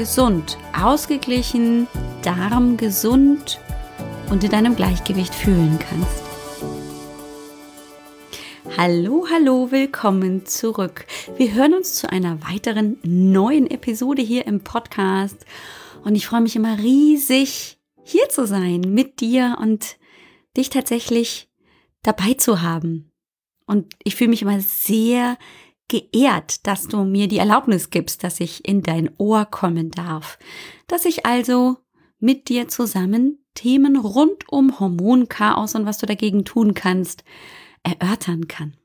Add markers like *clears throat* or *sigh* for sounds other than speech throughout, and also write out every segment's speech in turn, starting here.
gesund, ausgeglichen, darmgesund und in deinem Gleichgewicht fühlen kannst. Hallo, hallo, willkommen zurück. Wir hören uns zu einer weiteren neuen Episode hier im Podcast und ich freue mich immer riesig, hier zu sein mit dir und dich tatsächlich dabei zu haben. Und ich fühle mich immer sehr geehrt, dass du mir die Erlaubnis gibst, dass ich in dein Ohr kommen darf, dass ich also mit dir zusammen Themen rund um Hormonchaos und was du dagegen tun kannst, erörtern kann.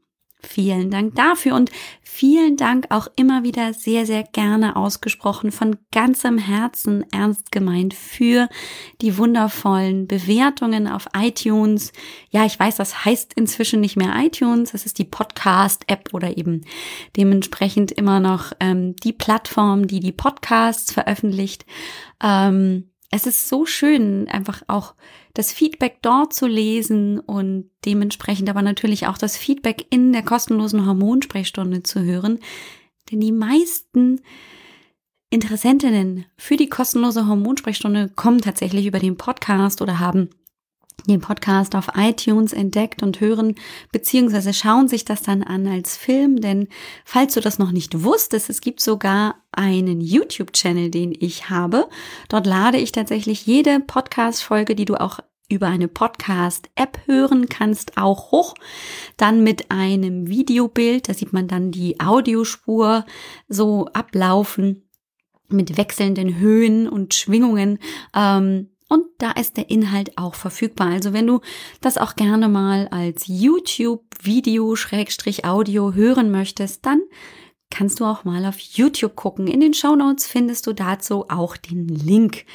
Vielen Dank dafür und vielen Dank auch immer wieder sehr, sehr gerne ausgesprochen von ganzem Herzen ernst gemeint für die wundervollen Bewertungen auf iTunes. Ja, ich weiß, das heißt inzwischen nicht mehr iTunes, das ist die Podcast-App oder eben dementsprechend immer noch ähm, die Plattform, die die Podcasts veröffentlicht. Ähm, es ist so schön, einfach auch das Feedback dort zu lesen und dementsprechend aber natürlich auch das Feedback in der kostenlosen Hormonsprechstunde zu hören. Denn die meisten Interessentinnen für die kostenlose Hormonsprechstunde kommen tatsächlich über den Podcast oder haben den Podcast auf iTunes entdeckt und hören beziehungsweise schauen sich das dann an als Film, denn falls du das noch nicht wusstest, es gibt sogar einen YouTube-Channel, den ich habe. Dort lade ich tatsächlich jede Podcast-Folge, die du auch über eine Podcast-App hören kannst, auch hoch. Dann mit einem Videobild, da sieht man dann die Audiospur so ablaufen mit wechselnden Höhen und Schwingungen. Ähm, und da ist der Inhalt auch verfügbar. Also wenn du das auch gerne mal als YouTube-Video Schrägstrich Audio hören möchtest, dann kannst du auch mal auf YouTube gucken. In den Show Notes findest du dazu auch den Link.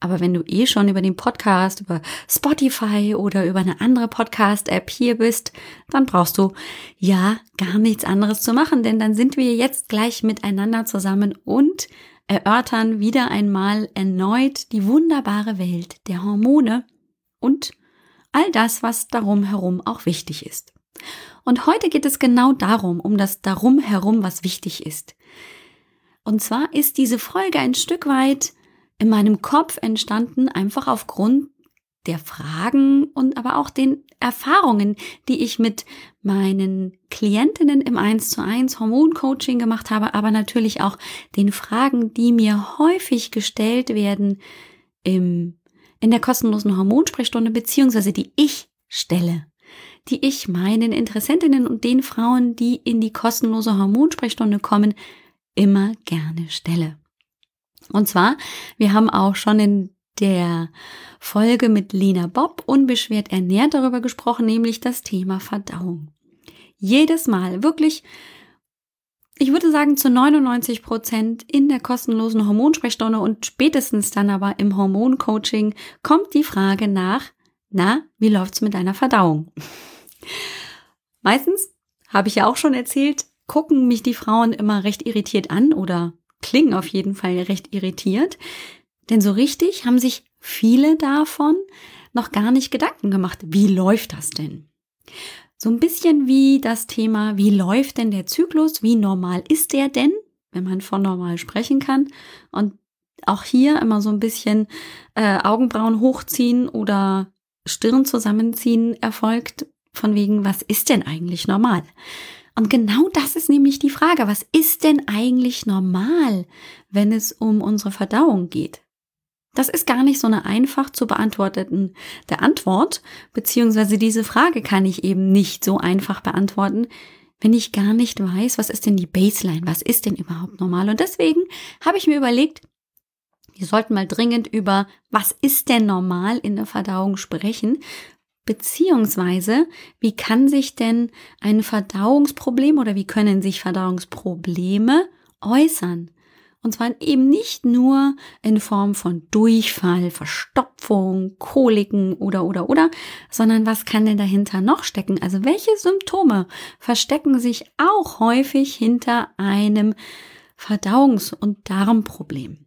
Aber wenn du eh schon über den Podcast, über Spotify oder über eine andere Podcast-App hier bist, dann brauchst du ja gar nichts anderes zu machen, denn dann sind wir jetzt gleich miteinander zusammen und erörtern wieder einmal erneut die wunderbare Welt der Hormone und all das, was darum herum auch wichtig ist. Und heute geht es genau darum, um das darum herum, was wichtig ist. Und zwar ist diese Folge ein Stück weit in meinem Kopf entstanden, einfach aufgrund der Fragen und aber auch den Erfahrungen, die ich mit meinen Klientinnen im 1 zu 1 Hormoncoaching gemacht habe, aber natürlich auch den Fragen, die mir häufig gestellt werden im, in der kostenlosen Hormonsprechstunde, beziehungsweise die ich stelle, die ich meinen Interessentinnen und den Frauen, die in die kostenlose Hormonsprechstunde kommen, immer gerne stelle. Und zwar, wir haben auch schon in der Folge mit Lina Bob unbeschwert ernährt darüber gesprochen, nämlich das Thema Verdauung. Jedes Mal, wirklich, ich würde sagen zu 99 Prozent in der kostenlosen Hormonsprechstunde und spätestens dann aber im Hormoncoaching kommt die Frage nach, na, wie läuft's mit deiner Verdauung? *laughs* Meistens, habe ich ja auch schon erzählt, gucken mich die Frauen immer recht irritiert an oder klingen auf jeden Fall recht irritiert, denn so richtig haben sich viele davon noch gar nicht Gedanken gemacht. Wie läuft das denn? So ein bisschen wie das Thema, wie läuft denn der Zyklus? Wie normal ist der denn, wenn man von normal sprechen kann? Und auch hier immer so ein bisschen äh, Augenbrauen hochziehen oder Stirn zusammenziehen erfolgt, von wegen, was ist denn eigentlich normal? Und genau das ist nämlich die Frage, was ist denn eigentlich normal, wenn es um unsere Verdauung geht? Das ist gar nicht so eine einfach zu beantworteten der Antwort, beziehungsweise diese Frage kann ich eben nicht so einfach beantworten, wenn ich gar nicht weiß, was ist denn die Baseline, was ist denn überhaupt normal. Und deswegen habe ich mir überlegt, wir sollten mal dringend über, was ist denn normal in der Verdauung sprechen, Beziehungsweise, wie kann sich denn ein Verdauungsproblem oder wie können sich Verdauungsprobleme äußern? Und zwar eben nicht nur in Form von Durchfall, Verstopfung, Koliken oder, oder, oder, sondern was kann denn dahinter noch stecken? Also welche Symptome verstecken sich auch häufig hinter einem Verdauungs- und Darmproblem?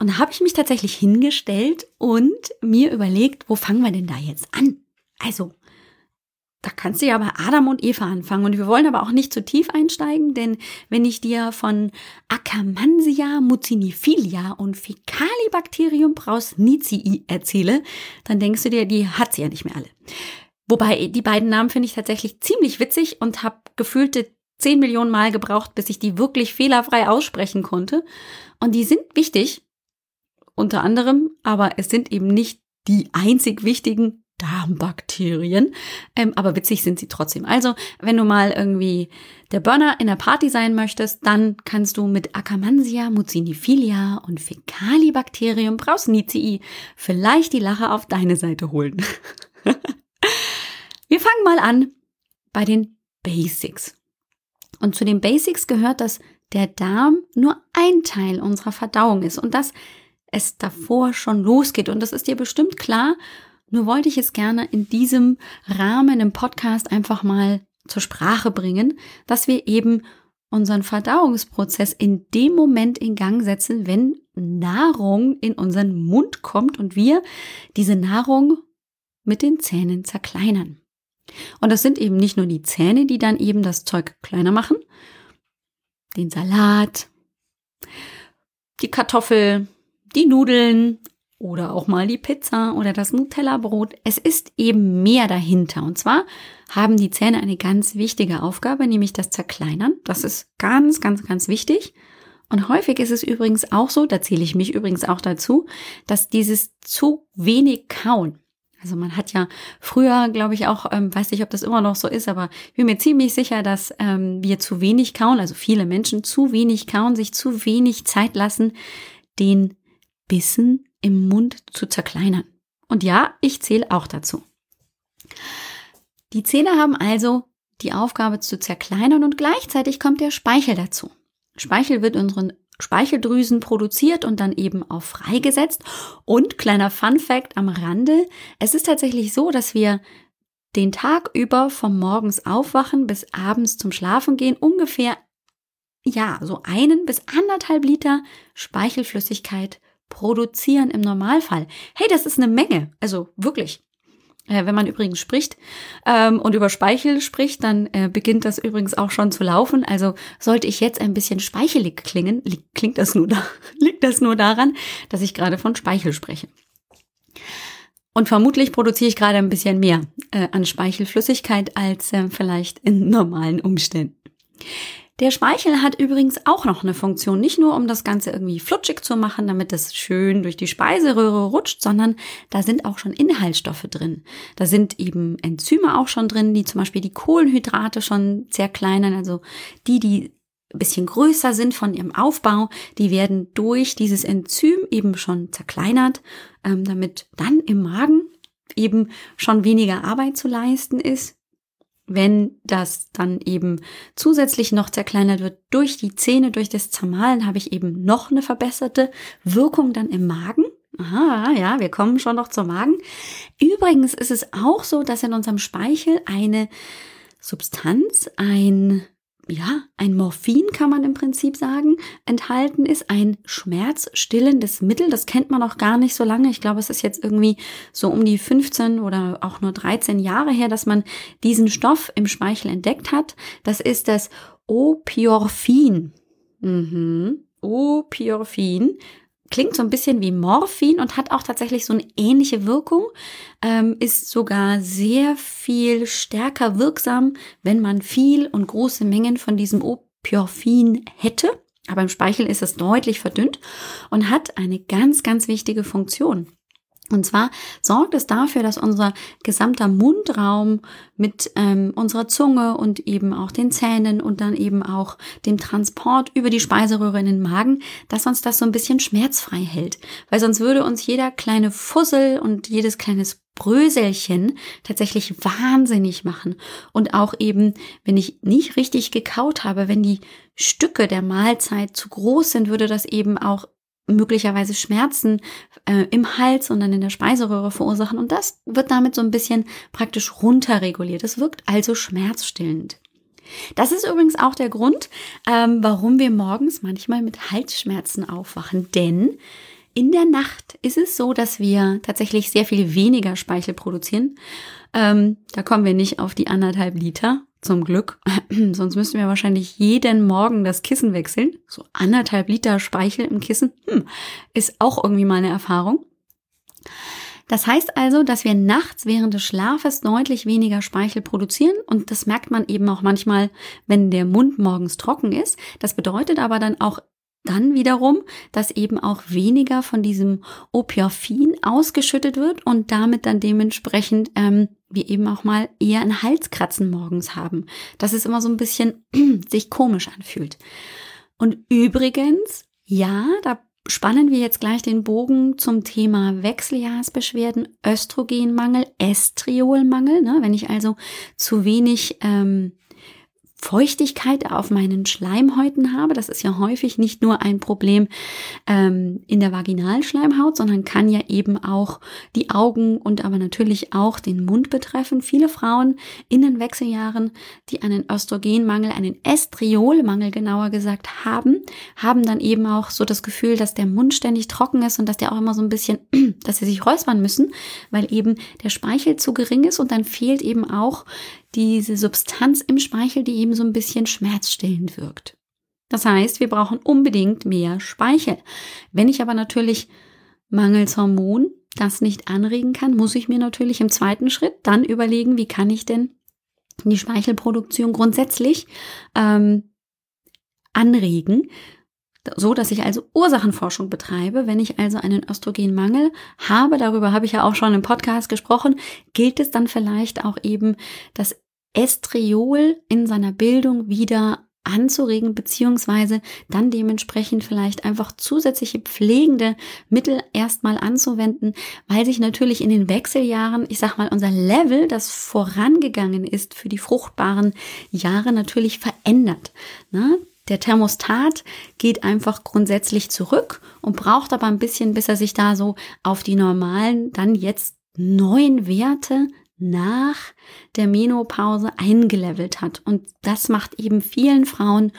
Und da habe ich mich tatsächlich hingestellt und mir überlegt, wo fangen wir denn da jetzt an? Also, da kannst du ja bei Adam und Eva anfangen. Und wir wollen aber auch nicht zu tief einsteigen, denn wenn ich dir von Akkermansia mucinifilia und Fecalibacterium brausnicii erzähle, dann denkst du dir, die hat sie ja nicht mehr alle. Wobei die beiden Namen finde ich tatsächlich ziemlich witzig und habe gefühlte zehn Millionen Mal gebraucht, bis ich die wirklich fehlerfrei aussprechen konnte. Und die sind wichtig, unter anderem, aber es sind eben nicht die einzig wichtigen Darmbakterien. Ähm, aber witzig sind sie trotzdem. Also, wenn du mal irgendwie der Burner in der Party sein möchtest, dann kannst du mit Akkermansia mucinifilia und Fecalibacterium brausnicii vielleicht die Lache auf deine Seite holen. *laughs* Wir fangen mal an bei den Basics. Und zu den Basics gehört, dass der Darm nur ein Teil unserer Verdauung ist und dass es davor schon losgeht. Und das ist dir bestimmt klar, nur wollte ich es gerne in diesem Rahmen im Podcast einfach mal zur Sprache bringen, dass wir eben unseren Verdauungsprozess in dem Moment in Gang setzen, wenn Nahrung in unseren Mund kommt und wir diese Nahrung mit den Zähnen zerkleinern. Und das sind eben nicht nur die Zähne, die dann eben das Zeug kleiner machen, den Salat, die Kartoffel, die Nudeln, oder auch mal die Pizza oder das Nutella-Brot. Es ist eben mehr dahinter. Und zwar haben die Zähne eine ganz wichtige Aufgabe, nämlich das Zerkleinern. Das ist ganz, ganz, ganz wichtig. Und häufig ist es übrigens auch so, da zähle ich mich übrigens auch dazu, dass dieses zu wenig Kauen, also man hat ja früher, glaube ich, auch, ähm, weiß nicht, ob das immer noch so ist, aber ich bin mir ziemlich sicher, dass ähm, wir zu wenig kauen, also viele Menschen zu wenig kauen, sich zu wenig Zeit lassen, den Bissen im Mund zu zerkleinern. Und ja, ich zähle auch dazu. Die Zähne haben also die Aufgabe zu zerkleinern und gleichzeitig kommt der Speichel dazu. Speichel wird unseren Speicheldrüsen produziert und dann eben auch freigesetzt. Und kleiner Fun fact am Rande, es ist tatsächlich so, dass wir den Tag über vom Morgens aufwachen bis abends zum Schlafen gehen ungefähr, ja, so einen bis anderthalb Liter Speichelflüssigkeit produzieren im Normalfall. Hey, das ist eine Menge. Also wirklich. Äh, wenn man übrigens spricht ähm, und über Speichel spricht, dann äh, beginnt das übrigens auch schon zu laufen. Also sollte ich jetzt ein bisschen speichelig klingen, klingt das nur da, *laughs* liegt das nur daran, dass ich gerade von Speichel spreche. Und vermutlich produziere ich gerade ein bisschen mehr äh, an Speichelflüssigkeit als äh, vielleicht in normalen Umständen. Der Speichel hat übrigens auch noch eine Funktion, nicht nur um das Ganze irgendwie flutschig zu machen, damit es schön durch die Speiseröhre rutscht, sondern da sind auch schon Inhaltsstoffe drin. Da sind eben Enzyme auch schon drin, die zum Beispiel die Kohlenhydrate schon zerkleinern, also die, die ein bisschen größer sind von ihrem Aufbau, die werden durch dieses Enzym eben schon zerkleinert, ähm, damit dann im Magen eben schon weniger Arbeit zu leisten ist wenn das dann eben zusätzlich noch zerkleinert wird durch die Zähne, durch das Zermahlen, habe ich eben noch eine verbesserte Wirkung dann im Magen. Aha, ja, wir kommen schon noch zum Magen. Übrigens ist es auch so, dass in unserem Speichel eine Substanz, ein ja, ein Morphin kann man im Prinzip sagen, enthalten ist, ein schmerzstillendes Mittel. Das kennt man noch gar nicht so lange. Ich glaube, es ist jetzt irgendwie so um die 15 oder auch nur 13 Jahre her, dass man diesen Stoff im Speichel entdeckt hat. Das ist das Opiorphin. Mhm. Opiorphin klingt so ein bisschen wie Morphin und hat auch tatsächlich so eine ähnliche Wirkung, ähm, ist sogar sehr viel stärker wirksam, wenn man viel und große Mengen von diesem Opiorphin hätte. Aber im Speichel ist es deutlich verdünnt und hat eine ganz, ganz wichtige Funktion. Und zwar sorgt es dafür, dass unser gesamter Mundraum mit ähm, unserer Zunge und eben auch den Zähnen und dann eben auch dem Transport über die Speiseröhre in den Magen, dass uns das so ein bisschen schmerzfrei hält. Weil sonst würde uns jeder kleine Fussel und jedes kleines Bröselchen tatsächlich wahnsinnig machen. Und auch eben, wenn ich nicht richtig gekaut habe, wenn die Stücke der Mahlzeit zu groß sind, würde das eben auch möglicherweise Schmerzen äh, im Hals und dann in der Speiseröhre verursachen. Und das wird damit so ein bisschen praktisch runterreguliert. Es wirkt also schmerzstillend. Das ist übrigens auch der Grund, ähm, warum wir morgens manchmal mit Halsschmerzen aufwachen. Denn in der Nacht ist es so, dass wir tatsächlich sehr viel weniger Speichel produzieren. Ähm, da kommen wir nicht auf die anderthalb Liter, zum Glück. *clears throat* Sonst müssten wir wahrscheinlich jeden Morgen das Kissen wechseln. So anderthalb Liter Speichel im Kissen hm, ist auch irgendwie mal eine Erfahrung. Das heißt also, dass wir nachts während des Schlafes deutlich weniger Speichel produzieren und das merkt man eben auch manchmal, wenn der Mund morgens trocken ist. Das bedeutet aber dann auch dann wiederum, dass eben auch weniger von diesem Opiophin ausgeschüttet wird und damit dann dementsprechend ähm, wir eben auch mal eher ein Halskratzen morgens haben. Dass es immer so ein bisschen *clears throat* sich komisch anfühlt. Und übrigens, ja, da spannen wir jetzt gleich den Bogen zum Thema Wechseljahrsbeschwerden, Östrogenmangel, Estriolmangel. Ne? Wenn ich also zu wenig ähm, Feuchtigkeit auf meinen Schleimhäuten habe. Das ist ja häufig nicht nur ein Problem ähm, in der Vaginalschleimhaut, sondern kann ja eben auch die Augen und aber natürlich auch den Mund betreffen. Viele Frauen in den Wechseljahren, die einen Östrogenmangel, einen Estriolmangel genauer gesagt haben, haben dann eben auch so das Gefühl, dass der Mund ständig trocken ist und dass der auch immer so ein bisschen, *clears throat* dass sie sich räuspern müssen, weil eben der Speichel zu gering ist und dann fehlt eben auch diese Substanz im Speichel, die eben so ein bisschen schmerzstillend wirkt. Das heißt, wir brauchen unbedingt mehr Speichel. Wenn ich aber natürlich mangels Hormon das nicht anregen kann, muss ich mir natürlich im zweiten Schritt dann überlegen, wie kann ich denn die Speichelproduktion grundsätzlich ähm, anregen, so dass ich also Ursachenforschung betreibe. Wenn ich also einen Östrogenmangel habe, darüber habe ich ja auch schon im Podcast gesprochen, gilt es dann vielleicht auch eben das Estriol in seiner Bildung wieder anzuregen, beziehungsweise dann dementsprechend vielleicht einfach zusätzliche pflegende Mittel erstmal anzuwenden, weil sich natürlich in den Wechseljahren, ich sag mal, unser Level, das vorangegangen ist für die fruchtbaren Jahre, natürlich verändert. Ne? Der Thermostat geht einfach grundsätzlich zurück und braucht aber ein bisschen, bis er sich da so auf die normalen, dann jetzt neuen Werte nach der Menopause eingelevelt hat. Und das macht eben vielen Frauen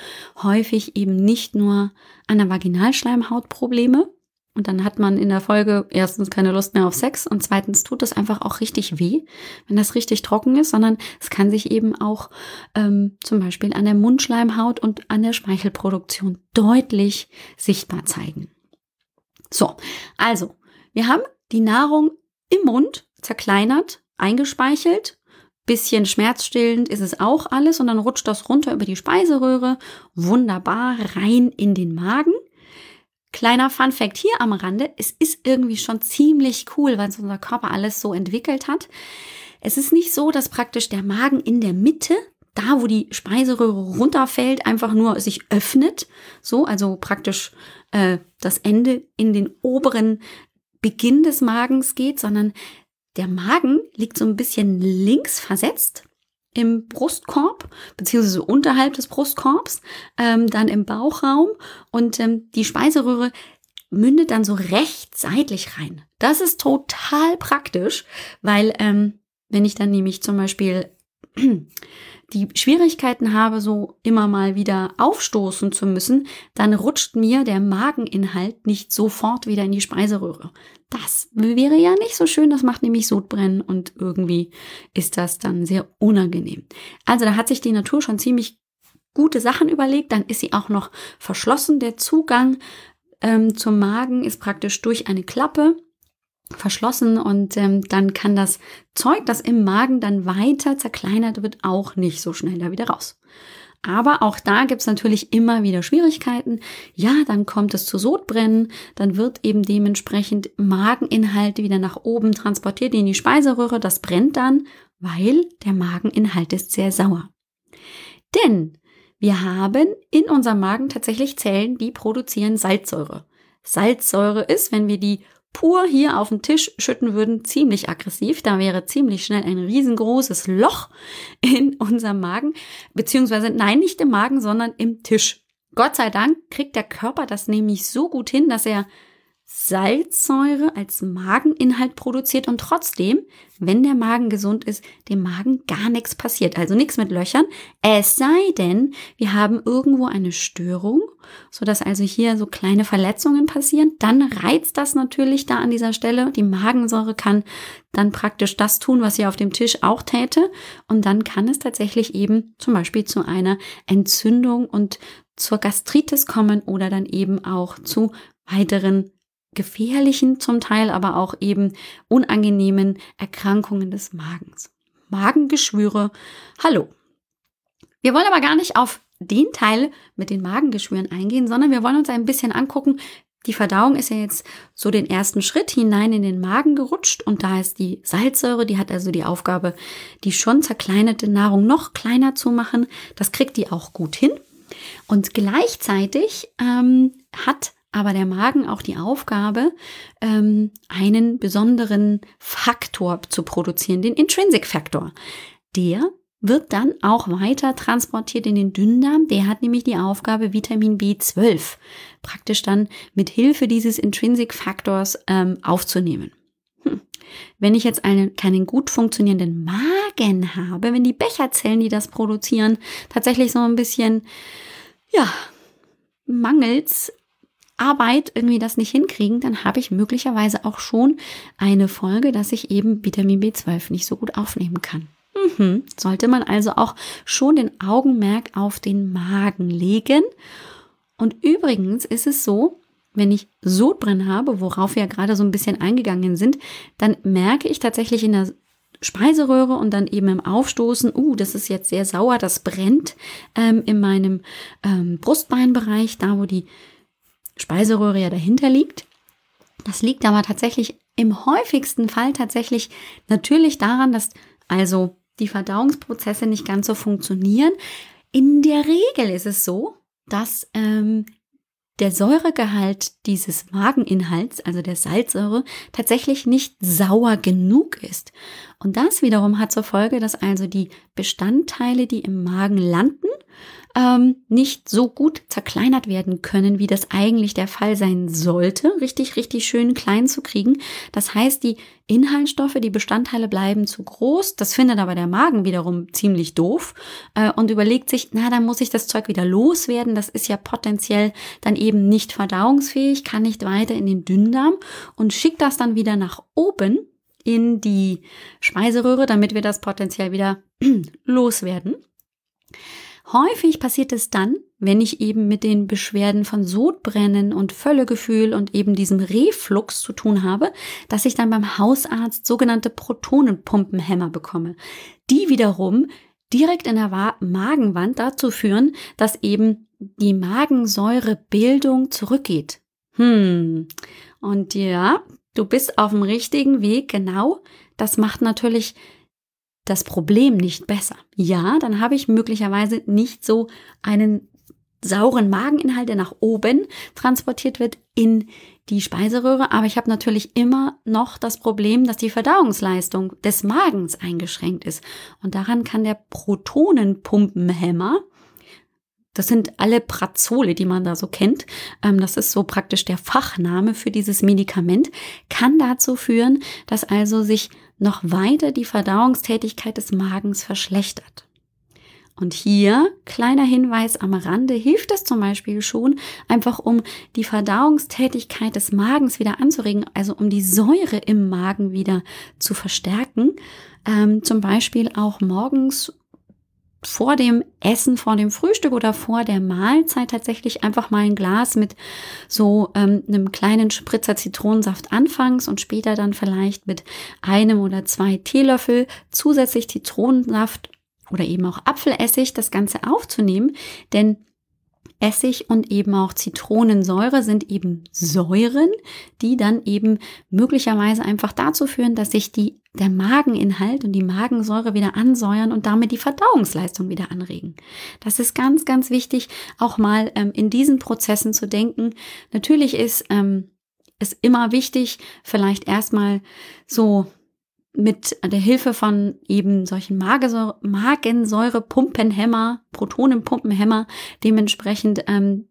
häufig eben nicht nur an der Vaginalschleimhaut Probleme. Und dann hat man in der Folge erstens keine Lust mehr auf Sex und zweitens tut es einfach auch richtig weh, wenn das richtig trocken ist, sondern es kann sich eben auch ähm, zum Beispiel an der Mundschleimhaut und an der Speichelproduktion deutlich sichtbar zeigen. So, also, wir haben die Nahrung im Mund zerkleinert eingespeichelt. Bisschen schmerzstillend ist es auch alles und dann rutscht das runter über die Speiseröhre. Wunderbar rein in den Magen. Kleiner Fun Fact hier am Rande. Es ist irgendwie schon ziemlich cool, weil unser Körper alles so entwickelt hat. Es ist nicht so, dass praktisch der Magen in der Mitte, da wo die Speiseröhre runterfällt, einfach nur sich öffnet. So, also praktisch äh, das Ende in den oberen Beginn des Magens geht, sondern der Magen liegt so ein bisschen links versetzt im Brustkorb, beziehungsweise unterhalb des Brustkorbs, ähm, dann im Bauchraum und ähm, die Speiseröhre mündet dann so recht seitlich rein. Das ist total praktisch, weil ähm, wenn ich dann nämlich zum Beispiel die Schwierigkeiten habe, so immer mal wieder aufstoßen zu müssen, dann rutscht mir der Mageninhalt nicht sofort wieder in die Speiseröhre. Das wäre ja nicht so schön, das macht nämlich Sodbrennen und irgendwie ist das dann sehr unangenehm. Also da hat sich die Natur schon ziemlich gute Sachen überlegt, dann ist sie auch noch verschlossen. Der Zugang ähm, zum Magen ist praktisch durch eine Klappe verschlossen und ähm, dann kann das Zeug, das im Magen dann weiter zerkleinert wird, auch nicht so schnell da wieder raus. Aber auch da gibt's natürlich immer wieder Schwierigkeiten. Ja, dann kommt es zu Sodbrennen, dann wird eben dementsprechend Mageninhalt wieder nach oben transportiert in die Speiseröhre. Das brennt dann, weil der Mageninhalt ist sehr sauer. Denn wir haben in unserem Magen tatsächlich Zellen, die produzieren Salzsäure. Salzsäure ist, wenn wir die pur hier auf den Tisch schütten würden, ziemlich aggressiv. Da wäre ziemlich schnell ein riesengroßes Loch in unserem Magen, beziehungsweise nein, nicht im Magen, sondern im Tisch. Gott sei Dank kriegt der Körper das nämlich so gut hin, dass er Salzsäure als Mageninhalt produziert und trotzdem, wenn der Magen gesund ist, dem Magen gar nichts passiert. Also nichts mit Löchern. Es sei denn, wir haben irgendwo eine Störung, so dass also hier so kleine Verletzungen passieren. Dann reizt das natürlich da an dieser Stelle. Die Magensäure kann dann praktisch das tun, was sie auf dem Tisch auch täte. Und dann kann es tatsächlich eben zum Beispiel zu einer Entzündung und zur Gastritis kommen oder dann eben auch zu weiteren gefährlichen, zum Teil aber auch eben unangenehmen Erkrankungen des Magens. Magengeschwüre. Hallo. Wir wollen aber gar nicht auf den Teil mit den Magengeschwüren eingehen, sondern wir wollen uns ein bisschen angucken, die Verdauung ist ja jetzt so den ersten Schritt hinein in den Magen gerutscht und da ist die Salzsäure, die hat also die Aufgabe, die schon zerkleinerte Nahrung noch kleiner zu machen. Das kriegt die auch gut hin. Und gleichzeitig ähm, hat aber der Magen auch die Aufgabe, ähm, einen besonderen Faktor zu produzieren, den Intrinsic Faktor. Der wird dann auch weiter transportiert in den Dünndarm. Der hat nämlich die Aufgabe, Vitamin B12 praktisch dann mit Hilfe dieses Intrinsic Faktors ähm, aufzunehmen. Hm. Wenn ich jetzt einen, keinen gut funktionierenden Magen habe, wenn die Becherzellen, die das produzieren, tatsächlich so ein bisschen, ja, mangels Arbeit irgendwie das nicht hinkriegen, dann habe ich möglicherweise auch schon eine Folge, dass ich eben Vitamin B12 nicht so gut aufnehmen kann. Mhm. Sollte man also auch schon den Augenmerk auf den Magen legen. Und übrigens ist es so, wenn ich Sodbrennen habe, worauf wir ja gerade so ein bisschen eingegangen sind, dann merke ich tatsächlich in der Speiseröhre und dann eben im Aufstoßen, uh, das ist jetzt sehr sauer, das brennt ähm, in meinem ähm, Brustbeinbereich, da wo die Speiseröhre ja dahinter liegt. Das liegt aber tatsächlich im häufigsten Fall tatsächlich natürlich daran, dass also die Verdauungsprozesse nicht ganz so funktionieren. In der Regel ist es so, dass ähm, der Säuregehalt dieses Mageninhalts, also der Salzsäure, tatsächlich nicht sauer genug ist. Und das wiederum hat zur Folge, dass also die Bestandteile, die im Magen landen, ähm, nicht so gut zerkleinert werden können, wie das eigentlich der Fall sein sollte, richtig, richtig schön klein zu kriegen. Das heißt, die Inhaltsstoffe, die Bestandteile bleiben zu groß. Das findet aber der Magen wiederum ziemlich doof äh, und überlegt sich, na, dann muss ich das Zeug wieder loswerden. Das ist ja potenziell dann eben nicht verdauungsfähig, kann nicht weiter in den Dünndarm und schickt das dann wieder nach oben in die Speiseröhre, damit wir das potenziell wieder *clears throat* loswerden. Häufig passiert es dann, wenn ich eben mit den Beschwerden von Sodbrennen und Völlegefühl und eben diesem Reflux zu tun habe, dass ich dann beim Hausarzt sogenannte Protonenpumpenhämmer bekomme. Die wiederum direkt in der Magenwand dazu führen, dass eben die Magensäurebildung zurückgeht. Hm. Und ja, du bist auf dem richtigen Weg, genau. Das macht natürlich das Problem nicht besser. Ja, dann habe ich möglicherweise nicht so einen sauren Mageninhalt, der nach oben transportiert wird in die Speiseröhre, aber ich habe natürlich immer noch das Problem, dass die Verdauungsleistung des Magens eingeschränkt ist. Und daran kann der Protonenpumpenhämmer, das sind alle Prazole, die man da so kennt, ähm, das ist so praktisch der Fachname für dieses Medikament, kann dazu führen, dass also sich noch weiter die Verdauungstätigkeit des Magens verschlechtert. Und hier, kleiner Hinweis am Rande, hilft es zum Beispiel schon, einfach um die Verdauungstätigkeit des Magens wieder anzuregen, also um die Säure im Magen wieder zu verstärken. Ähm, zum Beispiel auch morgens vor dem Essen, vor dem Frühstück oder vor der Mahlzeit tatsächlich einfach mal ein Glas mit so ähm, einem kleinen Spritzer Zitronensaft anfangs und später dann vielleicht mit einem oder zwei Teelöffel zusätzlich Zitronensaft oder eben auch Apfelessig das Ganze aufzunehmen, denn Essig und eben auch Zitronensäure sind eben Säuren, die dann eben möglicherweise einfach dazu führen, dass sich die, der Mageninhalt und die Magensäure wieder ansäuern und damit die Verdauungsleistung wieder anregen. Das ist ganz, ganz wichtig, auch mal ähm, in diesen Prozessen zu denken. Natürlich ist ähm, es immer wichtig, vielleicht erstmal so mit der Hilfe von eben solchen Magensäure, Magensäurepumpenhämmer, Protonenpumpenhämmer, dementsprechend ähm,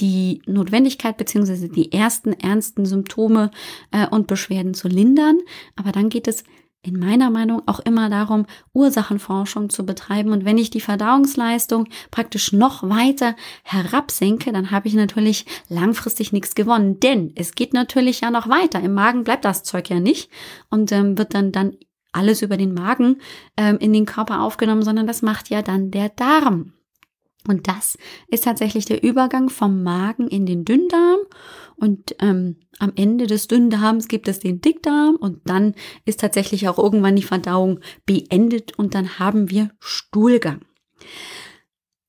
die Notwendigkeit beziehungsweise die ersten ernsten Symptome äh, und Beschwerden zu lindern. Aber dann geht es in meiner Meinung auch immer darum, Ursachenforschung zu betreiben. Und wenn ich die Verdauungsleistung praktisch noch weiter herabsenke, dann habe ich natürlich langfristig nichts gewonnen. Denn es geht natürlich ja noch weiter. Im Magen bleibt das Zeug ja nicht und ähm, wird dann, dann alles über den Magen ähm, in den Körper aufgenommen, sondern das macht ja dann der Darm. Und das ist tatsächlich der Übergang vom Magen in den Dünndarm. Und ähm, am Ende des Dünndarms gibt es den Dickdarm und dann ist tatsächlich auch irgendwann die Verdauung beendet und dann haben wir Stuhlgang.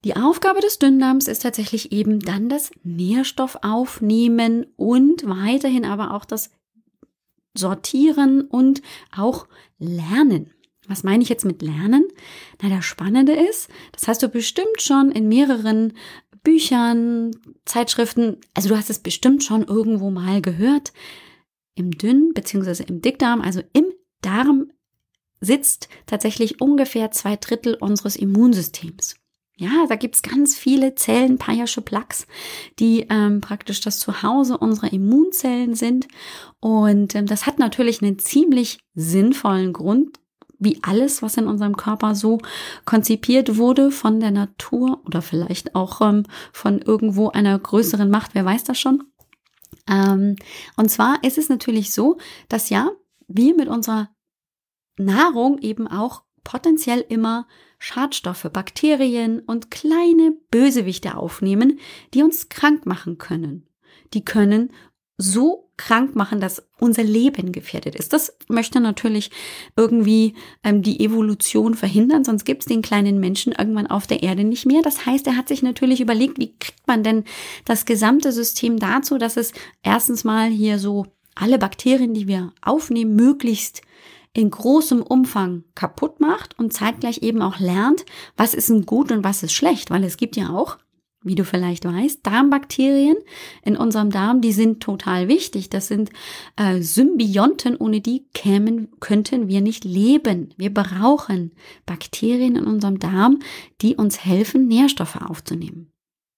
Die Aufgabe des Dünndarms ist tatsächlich eben dann das Nährstoffaufnehmen und weiterhin aber auch das Sortieren und auch Lernen. Was meine ich jetzt mit Lernen? Na, das Spannende ist, das hast du bestimmt schon in mehreren Büchern, Zeitschriften, also du hast es bestimmt schon irgendwo mal gehört. Im Dünn- bzw. im Dickdarm, also im Darm, sitzt tatsächlich ungefähr zwei Drittel unseres Immunsystems. Ja, da gibt's ganz viele Zellen, Payasche Plaques, die ähm, praktisch das Zuhause unserer Immunzellen sind. Und ähm, das hat natürlich einen ziemlich sinnvollen Grund, wie alles, was in unserem Körper so konzipiert wurde von der Natur oder vielleicht auch ähm, von irgendwo einer größeren Macht, wer weiß das schon. Ähm, und zwar ist es natürlich so, dass ja, wir mit unserer Nahrung eben auch potenziell immer Schadstoffe, Bakterien und kleine Bösewichte aufnehmen, die uns krank machen können. Die können so krank machen, dass unser Leben gefährdet ist. Das möchte natürlich irgendwie ähm, die Evolution verhindern, sonst gibt es den kleinen Menschen irgendwann auf der Erde nicht mehr. Das heißt, er hat sich natürlich überlegt, wie kriegt man denn das gesamte System dazu, dass es erstens mal hier so alle Bakterien, die wir aufnehmen, möglichst in großem Umfang kaputt macht und zeitgleich eben auch lernt, was ist denn gut und was ist schlecht, weil es gibt ja auch wie du vielleicht weißt, Darmbakterien in unserem Darm, die sind total wichtig. Das sind äh, Symbionten, ohne die kämen, könnten wir nicht leben. Wir brauchen Bakterien in unserem Darm, die uns helfen, Nährstoffe aufzunehmen.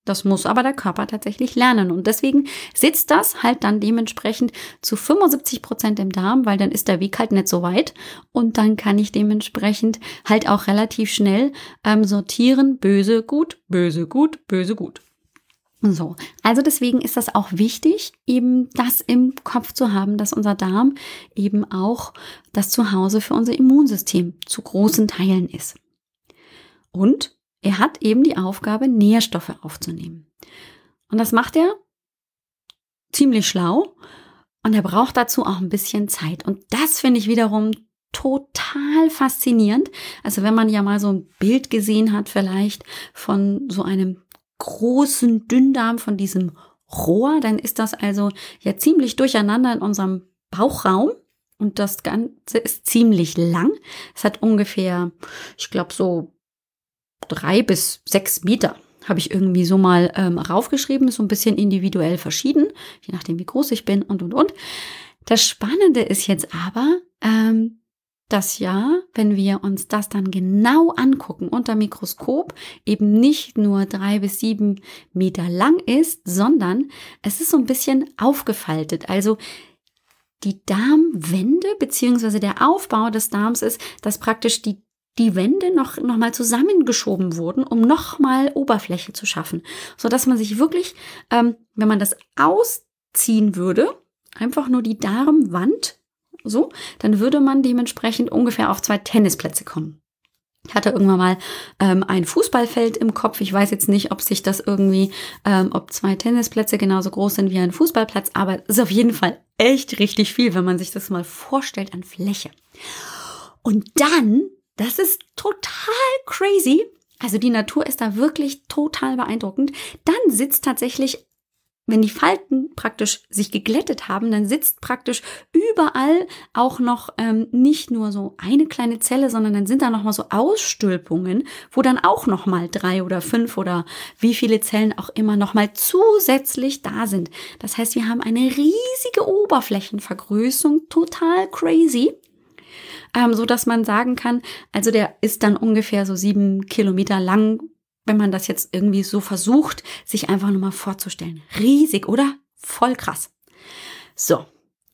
Das muss aber der Körper tatsächlich lernen. Und deswegen sitzt das halt dann dementsprechend zu 75 Prozent im Darm, weil dann ist der Weg halt nicht so weit. Und dann kann ich dementsprechend halt auch relativ schnell ähm, sortieren, böse, gut, böse, gut, böse, gut. So, also deswegen ist das auch wichtig, eben das im Kopf zu haben, dass unser Darm eben auch das Zuhause für unser Immunsystem zu großen Teilen ist. Und er hat eben die Aufgabe, Nährstoffe aufzunehmen. Und das macht er ziemlich schlau und er braucht dazu auch ein bisschen Zeit. Und das finde ich wiederum total faszinierend. Also wenn man ja mal so ein Bild gesehen hat, vielleicht von so einem großen Dünndarm, von diesem Rohr, dann ist das also ja ziemlich durcheinander in unserem Bauchraum. Und das Ganze ist ziemlich lang. Es hat ungefähr, ich glaube, so drei bis sechs Meter habe ich irgendwie so mal ähm, raufgeschrieben, so ein bisschen individuell verschieden, je nachdem wie groß ich bin und und und. Das Spannende ist jetzt aber, ähm, dass ja, wenn wir uns das dann genau angucken unter Mikroskop, eben nicht nur drei bis sieben Meter lang ist, sondern es ist so ein bisschen aufgefaltet. Also die Darmwände beziehungsweise der Aufbau des Darms ist, dass praktisch die die Wände noch, noch mal zusammengeschoben wurden, um noch mal Oberfläche zu schaffen, so dass man sich wirklich, ähm, wenn man das ausziehen würde, einfach nur die Darmwand, so, dann würde man dementsprechend ungefähr auf zwei Tennisplätze kommen. Ich hatte irgendwann mal ähm, ein Fußballfeld im Kopf. Ich weiß jetzt nicht, ob sich das irgendwie, ähm, ob zwei Tennisplätze genauso groß sind wie ein Fußballplatz, aber es ist auf jeden Fall echt richtig viel, wenn man sich das mal vorstellt an Fläche. Und dann das ist total crazy. Also die Natur ist da wirklich total beeindruckend. Dann sitzt tatsächlich wenn die Falten praktisch sich geglättet haben, dann sitzt praktisch überall auch noch ähm, nicht nur so eine kleine Zelle, sondern dann sind da noch mal so Ausstülpungen, wo dann auch noch mal drei oder fünf oder wie viele Zellen auch immer noch mal zusätzlich da sind. Das heißt, wir haben eine riesige Oberflächenvergrößerung, total crazy. Ähm, so dass man sagen kann, also der ist dann ungefähr so sieben Kilometer lang, wenn man das jetzt irgendwie so versucht, sich einfach nur mal vorzustellen. Riesig, oder? Voll krass. So.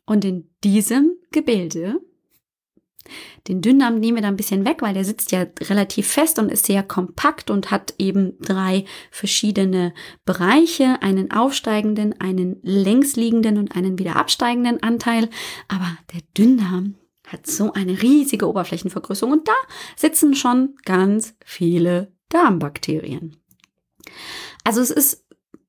Und in diesem Gebilde, den Dünndarm nehmen wir da ein bisschen weg, weil der sitzt ja relativ fest und ist sehr kompakt und hat eben drei verschiedene Bereiche, einen aufsteigenden, einen längsliegenden und einen wieder absteigenden Anteil. Aber der Dünndarm hat so eine riesige Oberflächenvergrößerung und da sitzen schon ganz viele Darmbakterien. Also es ist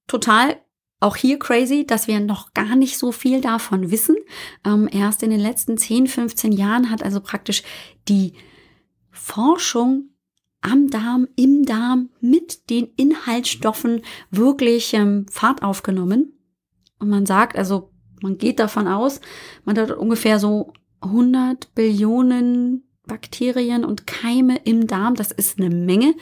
total auch hier crazy, dass wir noch gar nicht so viel davon wissen. Ähm, erst in den letzten 10, 15 Jahren hat also praktisch die Forschung am Darm, im Darm mit den Inhaltsstoffen wirklich ähm, Fahrt aufgenommen. Und man sagt, also man geht davon aus, man hat ungefähr so 100 Billionen Bakterien und Keime im Darm. Das ist eine Menge.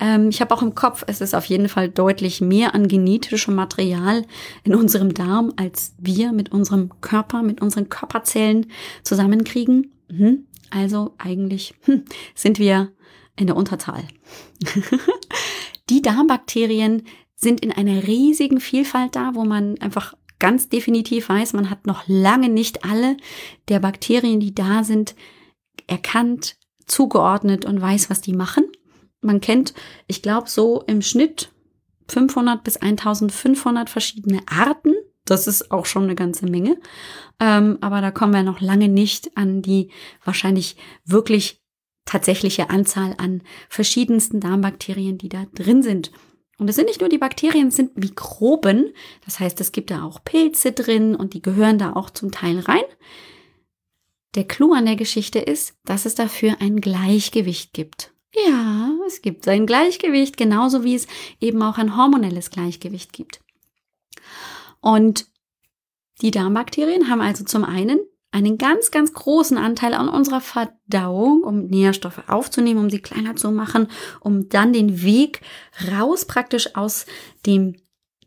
Ähm, ich habe auch im Kopf, es ist auf jeden Fall deutlich mehr an genetischem Material in unserem Darm, als wir mit unserem Körper, mit unseren Körperzellen zusammenkriegen. Mhm. Also eigentlich hm, sind wir in der Unterzahl. *laughs* Die Darmbakterien sind in einer riesigen Vielfalt da, wo man einfach ganz definitiv weiß, man hat noch lange nicht alle der Bakterien, die da sind, erkannt, zugeordnet und weiß, was die machen. Man kennt, ich glaube, so im Schnitt 500 bis 1500 verschiedene Arten. Das ist auch schon eine ganze Menge. Ähm, aber da kommen wir noch lange nicht an die wahrscheinlich wirklich tatsächliche Anzahl an verschiedensten Darmbakterien, die da drin sind. Und es sind nicht nur die Bakterien, es sind Mikroben. Das heißt, es gibt da auch Pilze drin und die gehören da auch zum Teil rein. Der Clou an der Geschichte ist, dass es dafür ein Gleichgewicht gibt. Ja, es gibt ein Gleichgewicht, genauso wie es eben auch ein hormonelles Gleichgewicht gibt. Und die Darmbakterien haben also zum einen einen ganz, ganz großen Anteil an unserer Verdauung, um Nährstoffe aufzunehmen, um sie kleiner zu machen, um dann den Weg raus praktisch aus dem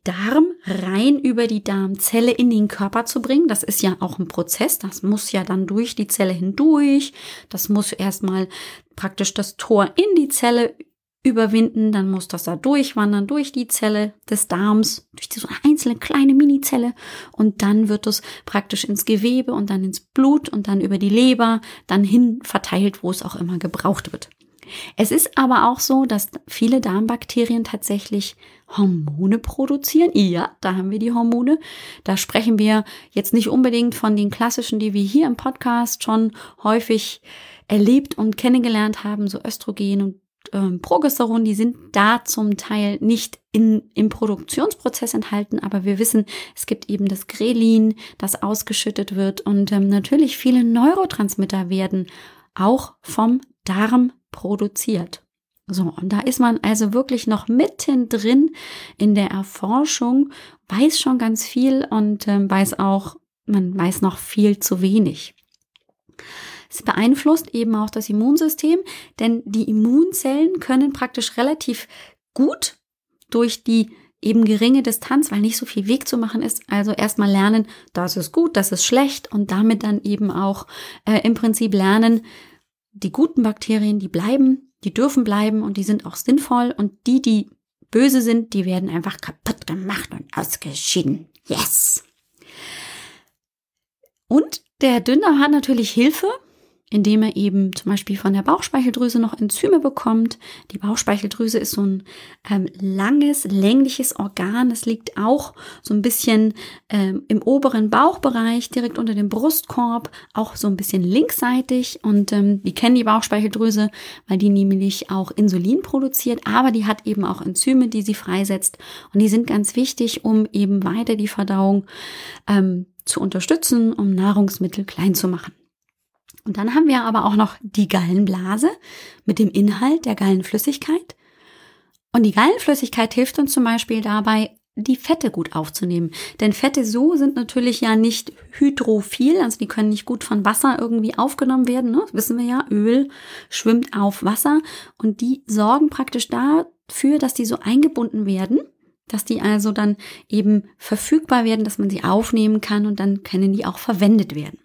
Darm rein über die Darmzelle in den Körper zu bringen. Das ist ja auch ein Prozess. Das muss ja dann durch die Zelle hindurch. Das muss erstmal praktisch das Tor in die Zelle überwinden. Dann muss das da durchwandern durch die Zelle des Darms, durch eine einzelne kleine Minizelle. Und dann wird es praktisch ins Gewebe und dann ins Blut und dann über die Leber, dann hin verteilt, wo es auch immer gebraucht wird. Es ist aber auch so, dass viele Darmbakterien tatsächlich Hormone produzieren. Ja, da haben wir die Hormone. Da sprechen wir jetzt nicht unbedingt von den klassischen, die wir hier im Podcast schon häufig erlebt und kennengelernt haben, so Östrogen und ähm, Progesteron, die sind da zum Teil nicht in, im Produktionsprozess enthalten, aber wir wissen, es gibt eben das Grelin, das ausgeschüttet wird und ähm, natürlich viele Neurotransmitter werden auch vom Darm produziert. So, und da ist man also wirklich noch mittendrin in der Erforschung, weiß schon ganz viel und äh, weiß auch, man weiß noch viel zu wenig. Es beeinflusst eben auch das Immunsystem, denn die Immunzellen können praktisch relativ gut durch die eben geringe Distanz, weil nicht so viel Weg zu machen ist. Also erstmal lernen, das ist gut, das ist schlecht und damit dann eben auch äh, im Prinzip lernen, die guten Bakterien, die bleiben, die dürfen bleiben und die sind auch sinnvoll und die, die böse sind, die werden einfach kaputt gemacht und ausgeschieden. Yes! Und der Dünndarm hat natürlich Hilfe, indem er eben zum Beispiel von der Bauchspeicheldrüse noch Enzyme bekommt. Die Bauchspeicheldrüse ist so ein ähm, langes, längliches Organ. Es liegt auch so ein bisschen ähm, im oberen Bauchbereich, direkt unter dem Brustkorb, auch so ein bisschen linksseitig. Und ähm, wir kennen die Bauchspeicheldrüse, weil die nämlich auch Insulin produziert, aber die hat eben auch Enzyme, die sie freisetzt. Und die sind ganz wichtig, um eben weiter die Verdauung ähm, zu unterstützen, um Nahrungsmittel klein zu machen. Und dann haben wir aber auch noch die Gallenblase mit dem Inhalt der Gallenflüssigkeit. Und die Gallenflüssigkeit hilft uns zum Beispiel dabei, die Fette gut aufzunehmen. Denn Fette so sind natürlich ja nicht hydrophil, also die können nicht gut von Wasser irgendwie aufgenommen werden. Ne? Das wissen wir ja, Öl schwimmt auf Wasser und die sorgen praktisch dafür, dass die so eingebunden werden, dass die also dann eben verfügbar werden, dass man sie aufnehmen kann und dann können die auch verwendet werden.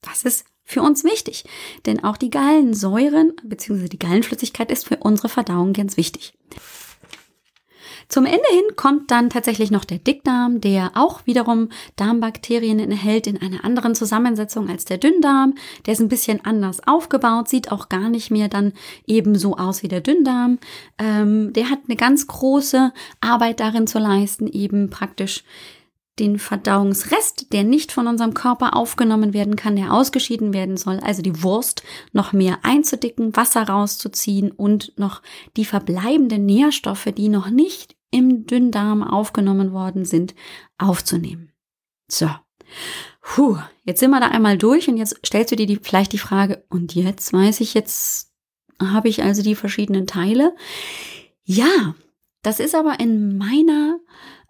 Das ist für uns wichtig, denn auch die Gallensäuren bzw. die Gallenflüssigkeit ist für unsere Verdauung ganz wichtig. Zum Ende hin kommt dann tatsächlich noch der Dickdarm, der auch wiederum Darmbakterien enthält in einer anderen Zusammensetzung als der Dünndarm. Der ist ein bisschen anders aufgebaut, sieht auch gar nicht mehr dann ebenso aus wie der Dünndarm. Ähm, der hat eine ganz große Arbeit darin zu leisten, eben praktisch den Verdauungsrest, der nicht von unserem Körper aufgenommen werden kann, der ausgeschieden werden soll, also die Wurst noch mehr einzudicken, Wasser rauszuziehen und noch die verbleibenden Nährstoffe, die noch nicht im Dünndarm aufgenommen worden sind, aufzunehmen. So. Puh, jetzt sind wir da einmal durch und jetzt stellst du dir die, vielleicht die Frage, und jetzt weiß ich, jetzt habe ich also die verschiedenen Teile. Ja, das ist aber in meiner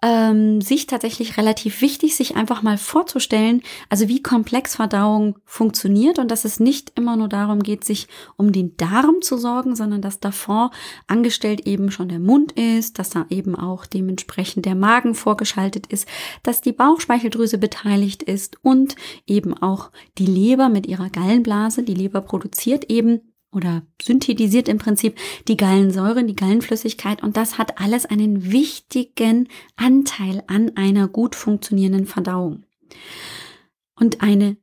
ähm, sich tatsächlich relativ wichtig, sich einfach mal vorzustellen, also wie komplex Verdauung funktioniert und dass es nicht immer nur darum geht, sich um den Darm zu sorgen, sondern dass davor angestellt eben schon der Mund ist, dass da eben auch dementsprechend der Magen vorgeschaltet ist, dass die Bauchspeicheldrüse beteiligt ist und eben auch die Leber mit ihrer Gallenblase. Die Leber produziert eben oder synthetisiert im Prinzip die Gallensäure, die Gallenflüssigkeit und das hat alles einen wichtigen Anteil an einer gut funktionierenden Verdauung. Und eine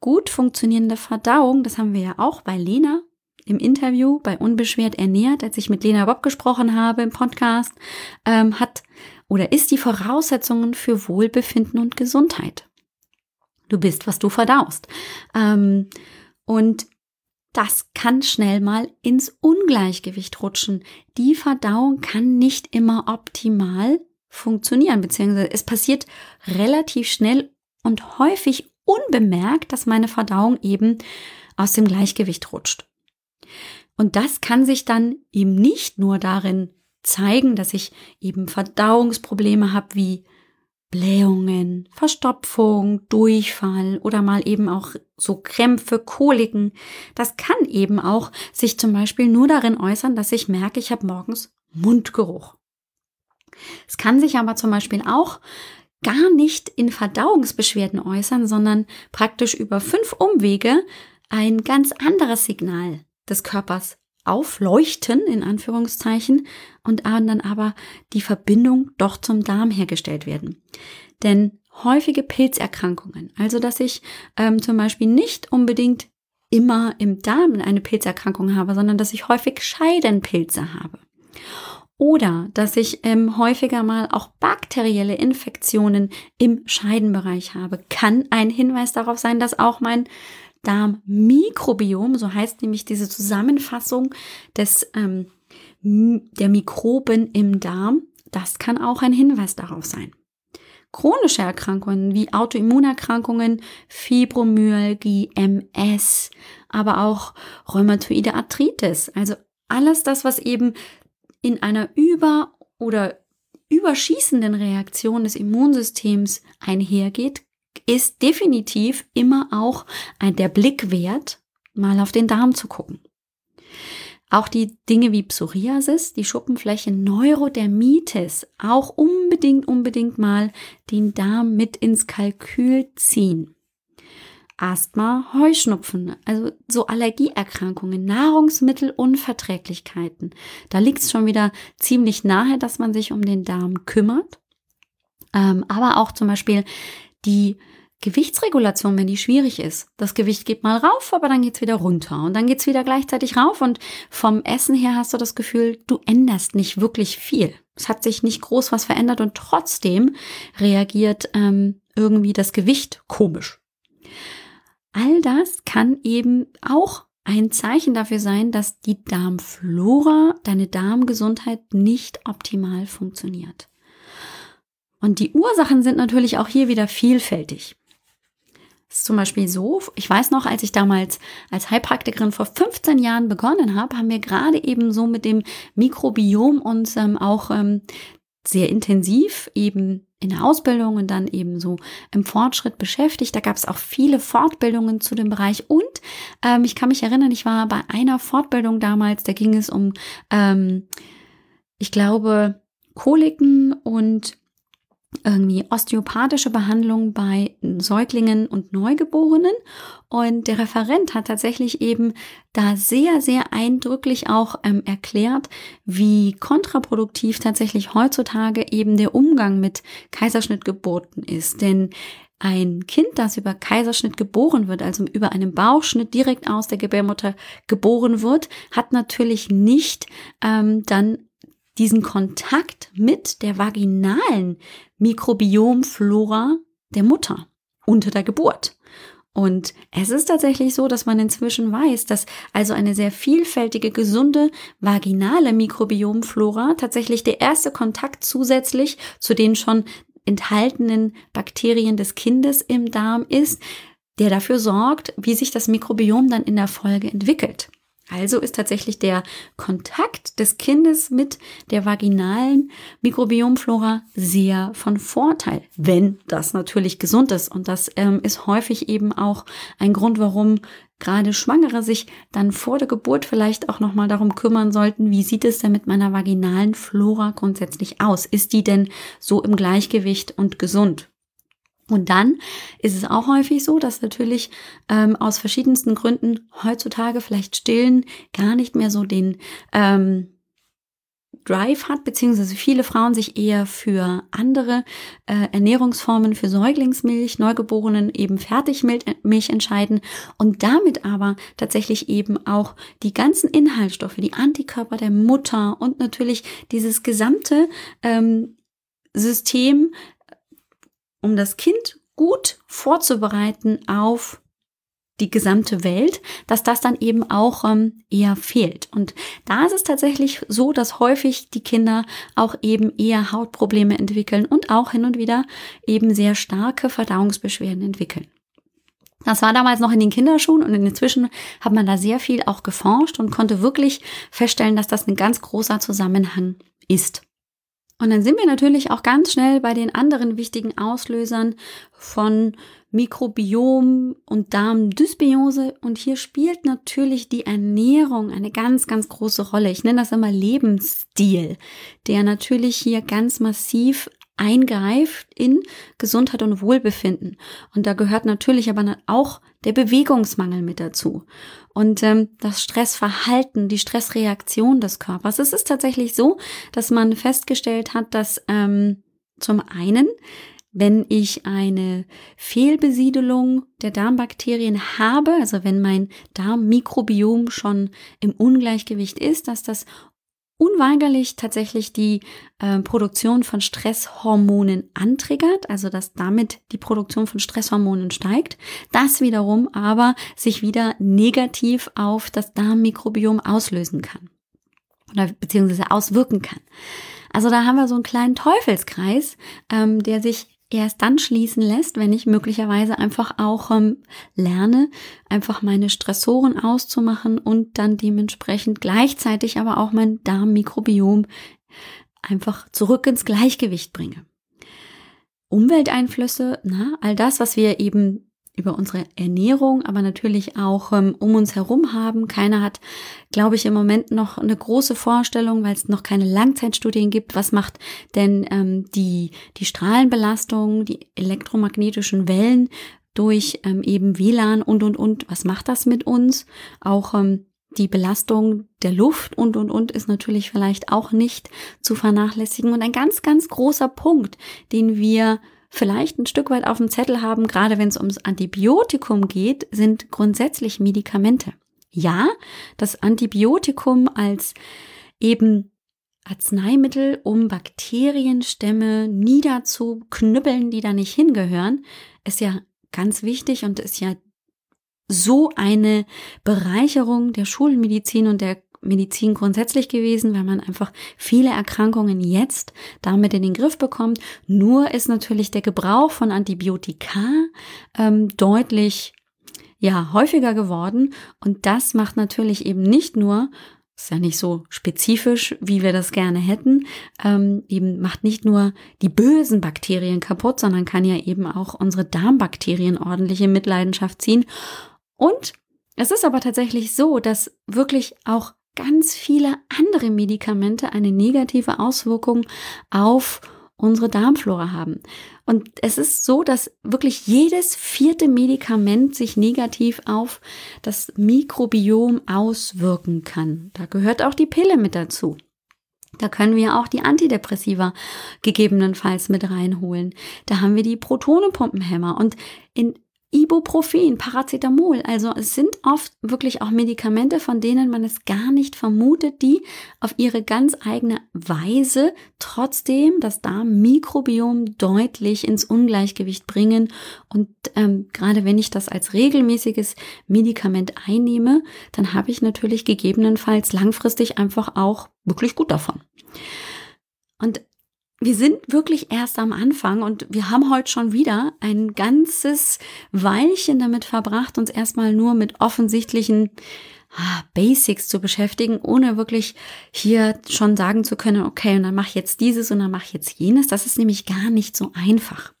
gut funktionierende Verdauung, das haben wir ja auch bei Lena im Interview bei Unbeschwert ernährt, als ich mit Lena Bob gesprochen habe im Podcast, ähm, hat oder ist die Voraussetzungen für Wohlbefinden und Gesundheit. Du bist, was du verdaust. Ähm, und das kann schnell mal ins Ungleichgewicht rutschen. Die Verdauung kann nicht immer optimal funktionieren, beziehungsweise es passiert relativ schnell und häufig unbemerkt, dass meine Verdauung eben aus dem Gleichgewicht rutscht. Und das kann sich dann eben nicht nur darin zeigen, dass ich eben Verdauungsprobleme habe wie Blähungen, Verstopfung, Durchfall oder mal eben auch so Krämpfe, Koliken. Das kann eben auch sich zum Beispiel nur darin äußern, dass ich merke, ich habe morgens Mundgeruch. Es kann sich aber zum Beispiel auch gar nicht in Verdauungsbeschwerden äußern, sondern praktisch über fünf Umwege ein ganz anderes Signal des Körpers aufleuchten, in Anführungszeichen, und dann aber die Verbindung doch zum Darm hergestellt werden. Denn häufige Pilzerkrankungen, also dass ich ähm, zum Beispiel nicht unbedingt immer im Darm eine Pilzerkrankung habe, sondern dass ich häufig Scheidenpilze habe. Oder dass ich ähm, häufiger mal auch bakterielle Infektionen im Scheidenbereich habe, kann ein Hinweis darauf sein, dass auch mein Darmmikrobiom, so heißt nämlich diese Zusammenfassung des, ähm, der Mikroben im Darm, das kann auch ein Hinweis darauf sein. Chronische Erkrankungen wie Autoimmunerkrankungen, Fibromyalgie, MS, aber auch rheumatoide Arthritis, also alles das, was eben in einer über- oder überschießenden Reaktion des Immunsystems einhergeht, ist definitiv immer auch der Blick wert, mal auf den Darm zu gucken. Auch die Dinge wie Psoriasis, die Schuppenfläche, Neurodermitis, auch unbedingt, unbedingt mal den Darm mit ins Kalkül ziehen. Asthma, Heuschnupfen, also so Allergieerkrankungen, Nahrungsmittelunverträglichkeiten. Da liegt es schon wieder ziemlich nahe, dass man sich um den Darm kümmert. Ähm, aber auch zum Beispiel die Gewichtsregulation, wenn die schwierig ist. Das Gewicht geht mal rauf, aber dann geht's wieder runter und dann geht's wieder gleichzeitig rauf und vom Essen her hast du das Gefühl, du änderst nicht wirklich viel. Es hat sich nicht groß was verändert und trotzdem reagiert ähm, irgendwie das Gewicht komisch. All das kann eben auch ein Zeichen dafür sein, dass die Darmflora, deine Darmgesundheit nicht optimal funktioniert. Und die Ursachen sind natürlich auch hier wieder vielfältig. Es ist zum Beispiel so, ich weiß noch, als ich damals als Heilpraktikerin vor 15 Jahren begonnen habe, haben wir gerade eben so mit dem Mikrobiom uns ähm, auch ähm, sehr intensiv eben in der Ausbildung und dann eben so im Fortschritt beschäftigt. Da gab es auch viele Fortbildungen zu dem Bereich und ähm, ich kann mich erinnern, ich war bei einer Fortbildung damals, da ging es um, ähm, ich glaube, Koliken und irgendwie osteopathische Behandlung bei Säuglingen und Neugeborenen. Und der Referent hat tatsächlich eben da sehr, sehr eindrücklich auch ähm, erklärt, wie kontraproduktiv tatsächlich heutzutage eben der Umgang mit Kaiserschnittgeburten ist. Denn ein Kind, das über Kaiserschnitt geboren wird, also über einen Bauchschnitt direkt aus der Gebärmutter geboren wird, hat natürlich nicht ähm, dann diesen Kontakt mit der vaginalen Mikrobiomflora der Mutter unter der Geburt. Und es ist tatsächlich so, dass man inzwischen weiß, dass also eine sehr vielfältige, gesunde vaginale Mikrobiomflora tatsächlich der erste Kontakt zusätzlich zu den schon enthaltenen Bakterien des Kindes im Darm ist, der dafür sorgt, wie sich das Mikrobiom dann in der Folge entwickelt. Also ist tatsächlich der Kontakt des Kindes mit der vaginalen Mikrobiomflora sehr von Vorteil, wenn das natürlich gesund ist. Und das ähm, ist häufig eben auch ein Grund, warum gerade Schwangere sich dann vor der Geburt vielleicht auch nochmal darum kümmern sollten, wie sieht es denn mit meiner vaginalen Flora grundsätzlich aus? Ist die denn so im Gleichgewicht und gesund? Und dann ist es auch häufig so, dass natürlich ähm, aus verschiedensten Gründen heutzutage vielleicht Stillen gar nicht mehr so den ähm, Drive hat, beziehungsweise viele Frauen sich eher für andere äh, Ernährungsformen, für Säuglingsmilch, Neugeborenen eben Fertigmilch entscheiden und damit aber tatsächlich eben auch die ganzen Inhaltsstoffe, die Antikörper der Mutter und natürlich dieses gesamte ähm, System um das Kind gut vorzubereiten auf die gesamte Welt, dass das dann eben auch ähm, eher fehlt. Und da ist es tatsächlich so, dass häufig die Kinder auch eben eher Hautprobleme entwickeln und auch hin und wieder eben sehr starke Verdauungsbeschwerden entwickeln. Das war damals noch in den Kinderschuhen und inzwischen hat man da sehr viel auch geforscht und konnte wirklich feststellen, dass das ein ganz großer Zusammenhang ist. Und dann sind wir natürlich auch ganz schnell bei den anderen wichtigen Auslösern von Mikrobiom und Darmdysbiose. Und hier spielt natürlich die Ernährung eine ganz, ganz große Rolle. Ich nenne das immer Lebensstil, der natürlich hier ganz massiv eingreift in Gesundheit und Wohlbefinden. Und da gehört natürlich aber auch der Bewegungsmangel mit dazu. Und ähm, das Stressverhalten, die Stressreaktion des Körpers. Es ist tatsächlich so, dass man festgestellt hat, dass ähm, zum einen wenn ich eine Fehlbesiedelung der Darmbakterien habe, also wenn mein Darmmikrobiom schon im Ungleichgewicht ist, dass das unweigerlich tatsächlich die äh, Produktion von Stresshormonen antriggert, also dass damit die Produktion von Stresshormonen steigt, das wiederum aber sich wieder negativ auf das Darmmikrobiom auslösen kann oder beziehungsweise auswirken kann. Also da haben wir so einen kleinen Teufelskreis, ähm, der sich erst dann schließen lässt, wenn ich möglicherweise einfach auch ähm, lerne, einfach meine Stressoren auszumachen und dann dementsprechend gleichzeitig aber auch mein Darmmikrobiom einfach zurück ins Gleichgewicht bringe. Umwelteinflüsse, na, all das, was wir eben über unsere Ernährung, aber natürlich auch ähm, um uns herum haben. Keiner hat, glaube ich, im Moment noch eine große Vorstellung, weil es noch keine Langzeitstudien gibt. Was macht denn ähm, die, die Strahlenbelastung, die elektromagnetischen Wellen durch ähm, eben WLAN und, und, und? Was macht das mit uns? Auch ähm, die Belastung der Luft und, und, und ist natürlich vielleicht auch nicht zu vernachlässigen. Und ein ganz, ganz großer Punkt, den wir vielleicht ein Stück weit auf dem Zettel haben, gerade wenn es ums Antibiotikum geht, sind grundsätzlich Medikamente. Ja, das Antibiotikum als eben Arzneimittel, um Bakterienstämme niederzuknüppeln, die da nicht hingehören, ist ja ganz wichtig und ist ja so eine Bereicherung der Schulmedizin und der Medizin grundsätzlich gewesen, weil man einfach viele Erkrankungen jetzt damit in den Griff bekommt. Nur ist natürlich der Gebrauch von Antibiotika ähm, deutlich ja häufiger geworden und das macht natürlich eben nicht nur ist ja nicht so spezifisch, wie wir das gerne hätten, ähm, eben macht nicht nur die bösen Bakterien kaputt, sondern kann ja eben auch unsere Darmbakterien ordentlich in Mitleidenschaft ziehen. Und es ist aber tatsächlich so, dass wirklich auch ganz viele andere Medikamente eine negative Auswirkung auf unsere Darmflora haben. Und es ist so, dass wirklich jedes vierte Medikament sich negativ auf das Mikrobiom auswirken kann. Da gehört auch die Pille mit dazu. Da können wir auch die Antidepressiva gegebenenfalls mit reinholen. Da haben wir die Protonenpumpenhämmer. Und in Ibuprofen, Paracetamol. Also es sind oft wirklich auch Medikamente, von denen man es gar nicht vermutet, die auf ihre ganz eigene Weise trotzdem das Darmmikrobiom deutlich ins Ungleichgewicht bringen. Und ähm, gerade wenn ich das als regelmäßiges Medikament einnehme, dann habe ich natürlich gegebenenfalls langfristig einfach auch wirklich gut davon. Und wir sind wirklich erst am Anfang und wir haben heute schon wieder ein ganzes Weilchen damit verbracht, uns erstmal nur mit offensichtlichen ah, Basics zu beschäftigen, ohne wirklich hier schon sagen zu können, okay, und dann mach ich jetzt dieses und dann mach ich jetzt jenes. Das ist nämlich gar nicht so einfach.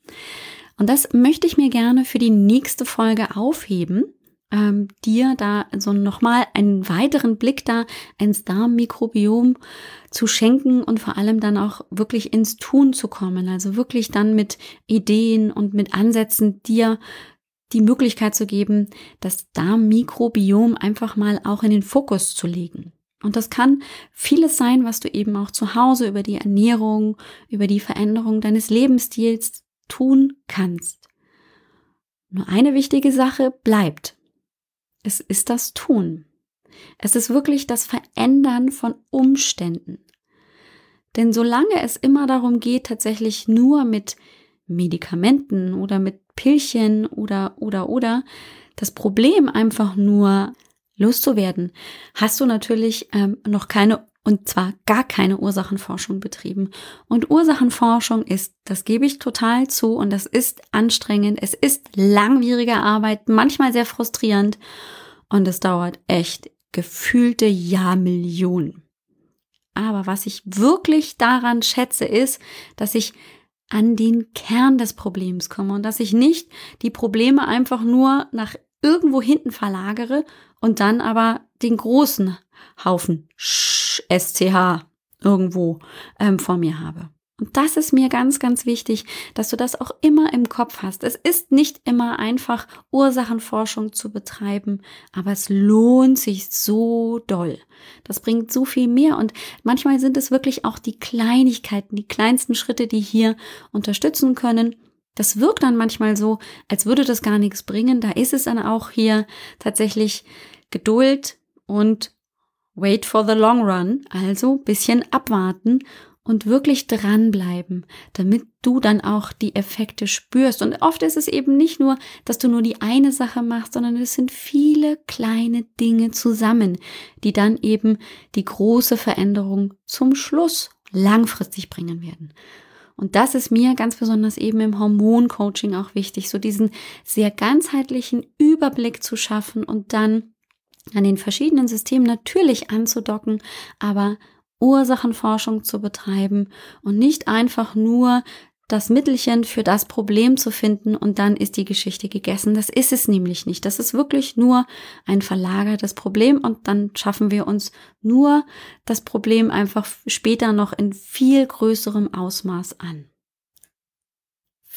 Und das möchte ich mir gerne für die nächste Folge aufheben ähm, dir da so nochmal einen weiteren Blick da ins Darmmikrobiom zu schenken und vor allem dann auch wirklich ins Tun zu kommen. Also wirklich dann mit Ideen und mit Ansätzen dir die Möglichkeit zu geben, das Darmmikrobiom einfach mal auch in den Fokus zu legen. Und das kann vieles sein, was du eben auch zu Hause über die Ernährung, über die Veränderung deines Lebensstils tun kannst. Nur eine wichtige Sache bleibt. Es ist das Tun. Es ist wirklich das Verändern von Umständen. Denn solange es immer darum geht, tatsächlich nur mit Medikamenten oder mit Pillchen oder oder oder das Problem einfach nur loszuwerden, hast du natürlich ähm, noch keine und zwar gar keine Ursachenforschung betrieben. Und Ursachenforschung ist, das gebe ich total zu, und das ist anstrengend, es ist langwierige Arbeit, manchmal sehr frustrierend und es dauert echt gefühlte Jahrmillionen. Aber was ich wirklich daran schätze, ist, dass ich an den Kern des Problems komme und dass ich nicht die Probleme einfach nur nach irgendwo hinten verlagere und dann aber den großen Haufen SCH irgendwo ähm, vor mir habe. Und das ist mir ganz, ganz wichtig, dass du das auch immer im Kopf hast. Es ist nicht immer einfach, Ursachenforschung zu betreiben, aber es lohnt sich so doll. Das bringt so viel mehr und manchmal sind es wirklich auch die Kleinigkeiten, die kleinsten Schritte, die hier unterstützen können. Das wirkt dann manchmal so, als würde das gar nichts bringen. Da ist es dann auch hier tatsächlich Geduld und Wait for the long run, also bisschen abwarten und wirklich dranbleiben, damit du dann auch die Effekte spürst. Und oft ist es eben nicht nur, dass du nur die eine Sache machst, sondern es sind viele kleine Dinge zusammen, die dann eben die große Veränderung zum Schluss langfristig bringen werden. Und das ist mir ganz besonders eben im Hormoncoaching auch wichtig, so diesen sehr ganzheitlichen Überblick zu schaffen und dann an den verschiedenen Systemen natürlich anzudocken, aber Ursachenforschung zu betreiben und nicht einfach nur das Mittelchen für das Problem zu finden und dann ist die Geschichte gegessen. Das ist es nämlich nicht. Das ist wirklich nur ein verlagertes Problem und dann schaffen wir uns nur das Problem einfach später noch in viel größerem Ausmaß an.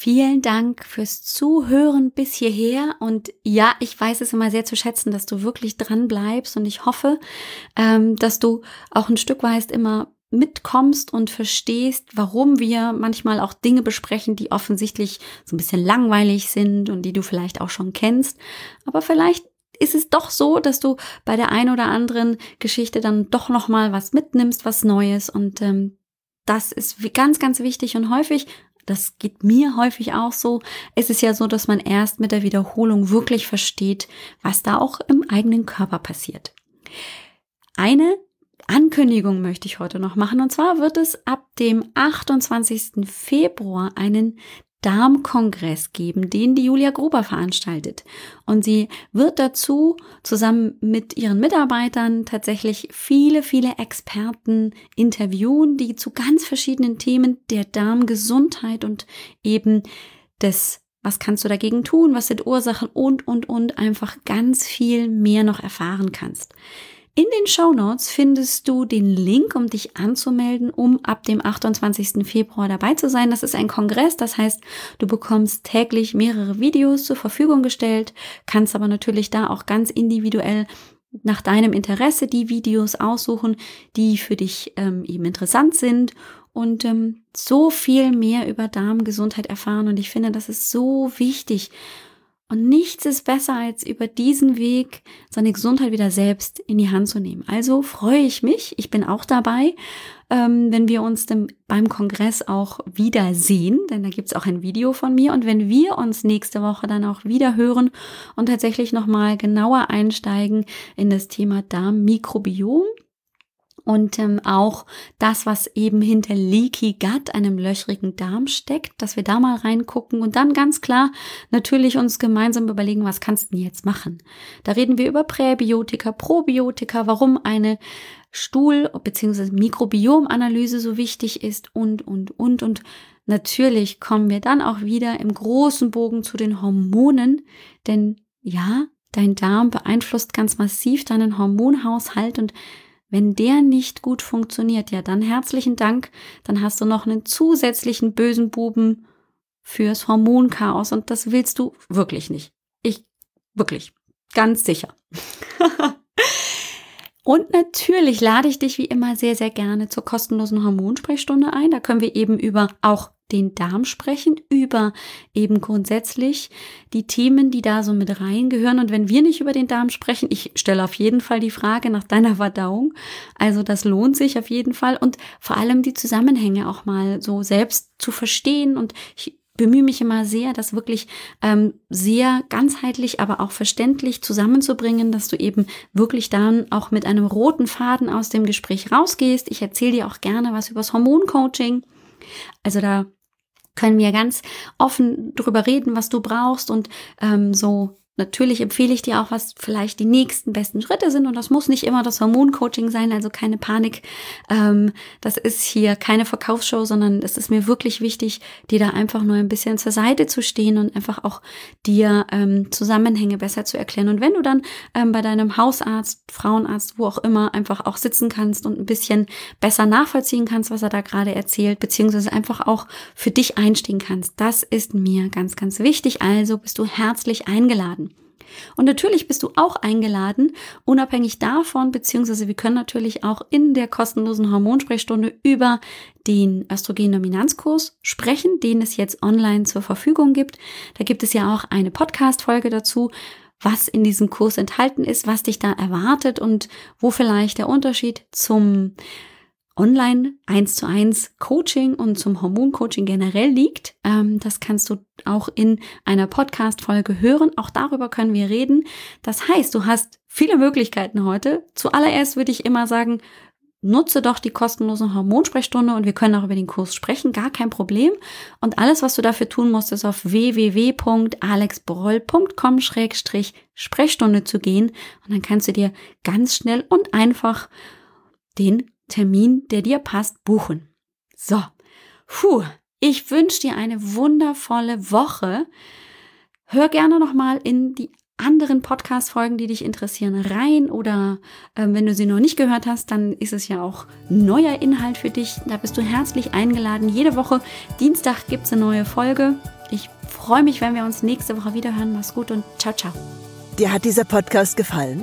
Vielen Dank fürs Zuhören bis hierher. Und ja, ich weiß es immer sehr zu schätzen, dass du wirklich dran bleibst. Und ich hoffe, ähm, dass du auch ein Stück weit immer mitkommst und verstehst, warum wir manchmal auch Dinge besprechen, die offensichtlich so ein bisschen langweilig sind und die du vielleicht auch schon kennst. Aber vielleicht ist es doch so, dass du bei der ein oder anderen Geschichte dann doch noch mal was mitnimmst, was Neues und ähm, das ist ganz, ganz wichtig und häufig das geht mir häufig auch so. Es ist ja so, dass man erst mit der Wiederholung wirklich versteht, was da auch im eigenen Körper passiert. Eine Ankündigung möchte ich heute noch machen. Und zwar wird es ab dem 28. Februar einen Darmkongress geben, den die Julia Gruber veranstaltet. Und sie wird dazu zusammen mit ihren Mitarbeitern tatsächlich viele, viele Experten interviewen, die zu ganz verschiedenen Themen der Darmgesundheit und eben des was kannst du dagegen tun? Was sind Ursachen? Und, und, und einfach ganz viel mehr noch erfahren kannst. In den Show Notes findest du den Link, um dich anzumelden, um ab dem 28. Februar dabei zu sein. Das ist ein Kongress, das heißt, du bekommst täglich mehrere Videos zur Verfügung gestellt, kannst aber natürlich da auch ganz individuell nach deinem Interesse die Videos aussuchen, die für dich ähm, eben interessant sind und ähm, so viel mehr über Darmgesundheit erfahren. Und ich finde, das ist so wichtig. Und nichts ist besser, als über diesen Weg seine Gesundheit wieder selbst in die Hand zu nehmen. Also freue ich mich, ich bin auch dabei, ähm, wenn wir uns dann beim Kongress auch wiedersehen, denn da gibt's auch ein Video von mir. Und wenn wir uns nächste Woche dann auch wieder hören und tatsächlich nochmal genauer einsteigen in das Thema Darmmikrobiom, und ähm, auch das, was eben hinter Leaky Gut, einem löchrigen Darm steckt, dass wir da mal reingucken und dann ganz klar natürlich uns gemeinsam überlegen, was kannst du denn jetzt machen? Da reden wir über Präbiotika, Probiotika, warum eine Stuhl- bzw. Mikrobiomanalyse so wichtig ist und, und, und. Und natürlich kommen wir dann auch wieder im großen Bogen zu den Hormonen, denn ja, dein Darm beeinflusst ganz massiv deinen Hormonhaushalt und wenn der nicht gut funktioniert, ja, dann herzlichen Dank. Dann hast du noch einen zusätzlichen bösen Buben fürs Hormonchaos und das willst du wirklich nicht. Ich wirklich, ganz sicher. *laughs* Und natürlich lade ich dich wie immer sehr, sehr gerne zur kostenlosen Hormonsprechstunde ein. Da können wir eben über auch den Darm sprechen, über eben grundsätzlich die Themen, die da so mit reingehören. Und wenn wir nicht über den Darm sprechen, ich stelle auf jeden Fall die Frage nach deiner Verdauung. Also das lohnt sich auf jeden Fall und vor allem die Zusammenhänge auch mal so selbst zu verstehen. Und ich bemühe mich immer sehr, das wirklich ähm, sehr ganzheitlich, aber auch verständlich zusammenzubringen, dass du eben wirklich dann auch mit einem roten Faden aus dem Gespräch rausgehst. Ich erzähle dir auch gerne was übers Hormoncoaching. Also da können wir ganz offen drüber reden, was du brauchst und ähm, so Natürlich empfehle ich dir auch, was vielleicht die nächsten besten Schritte sind. Und das muss nicht immer das Hormoncoaching sein, also keine Panik. Ähm, das ist hier keine Verkaufsshow, sondern es ist mir wirklich wichtig, dir da einfach nur ein bisschen zur Seite zu stehen und einfach auch dir ähm, Zusammenhänge besser zu erklären. Und wenn du dann ähm, bei deinem Hausarzt, Frauenarzt, wo auch immer, einfach auch sitzen kannst und ein bisschen besser nachvollziehen kannst, was er da gerade erzählt, beziehungsweise einfach auch für dich einstehen kannst, das ist mir ganz, ganz wichtig. Also bist du herzlich eingeladen. Und natürlich bist du auch eingeladen, unabhängig davon, beziehungsweise wir können natürlich auch in der kostenlosen Hormonsprechstunde über den Östrogen-Dominanzkurs sprechen, den es jetzt online zur Verfügung gibt. Da gibt es ja auch eine Podcast-Folge dazu, was in diesem Kurs enthalten ist, was dich da erwartet und wo vielleicht der Unterschied zum Online 1 zu 1 Coaching und zum Hormoncoaching generell liegt. Ähm, das kannst du auch in einer Podcast-Folge hören. Auch darüber können wir reden. Das heißt, du hast viele Möglichkeiten heute. Zuallererst würde ich immer sagen, nutze doch die kostenlose Hormonsprechstunde und wir können auch über den Kurs sprechen, gar kein Problem. Und alles, was du dafür tun musst, ist auf www.alexbroll.com-sprechstunde zu gehen und dann kannst du dir ganz schnell und einfach den Termin, der dir passt, buchen. So, puh, ich wünsche dir eine wundervolle Woche. Hör gerne nochmal in die anderen Podcast-Folgen, die dich interessieren, rein oder äh, wenn du sie noch nicht gehört hast, dann ist es ja auch neuer Inhalt für dich. Da bist du herzlich eingeladen. Jede Woche Dienstag gibt es eine neue Folge. Ich freue mich, wenn wir uns nächste Woche wieder hören. Mach's gut und ciao, ciao. Dir hat dieser Podcast gefallen?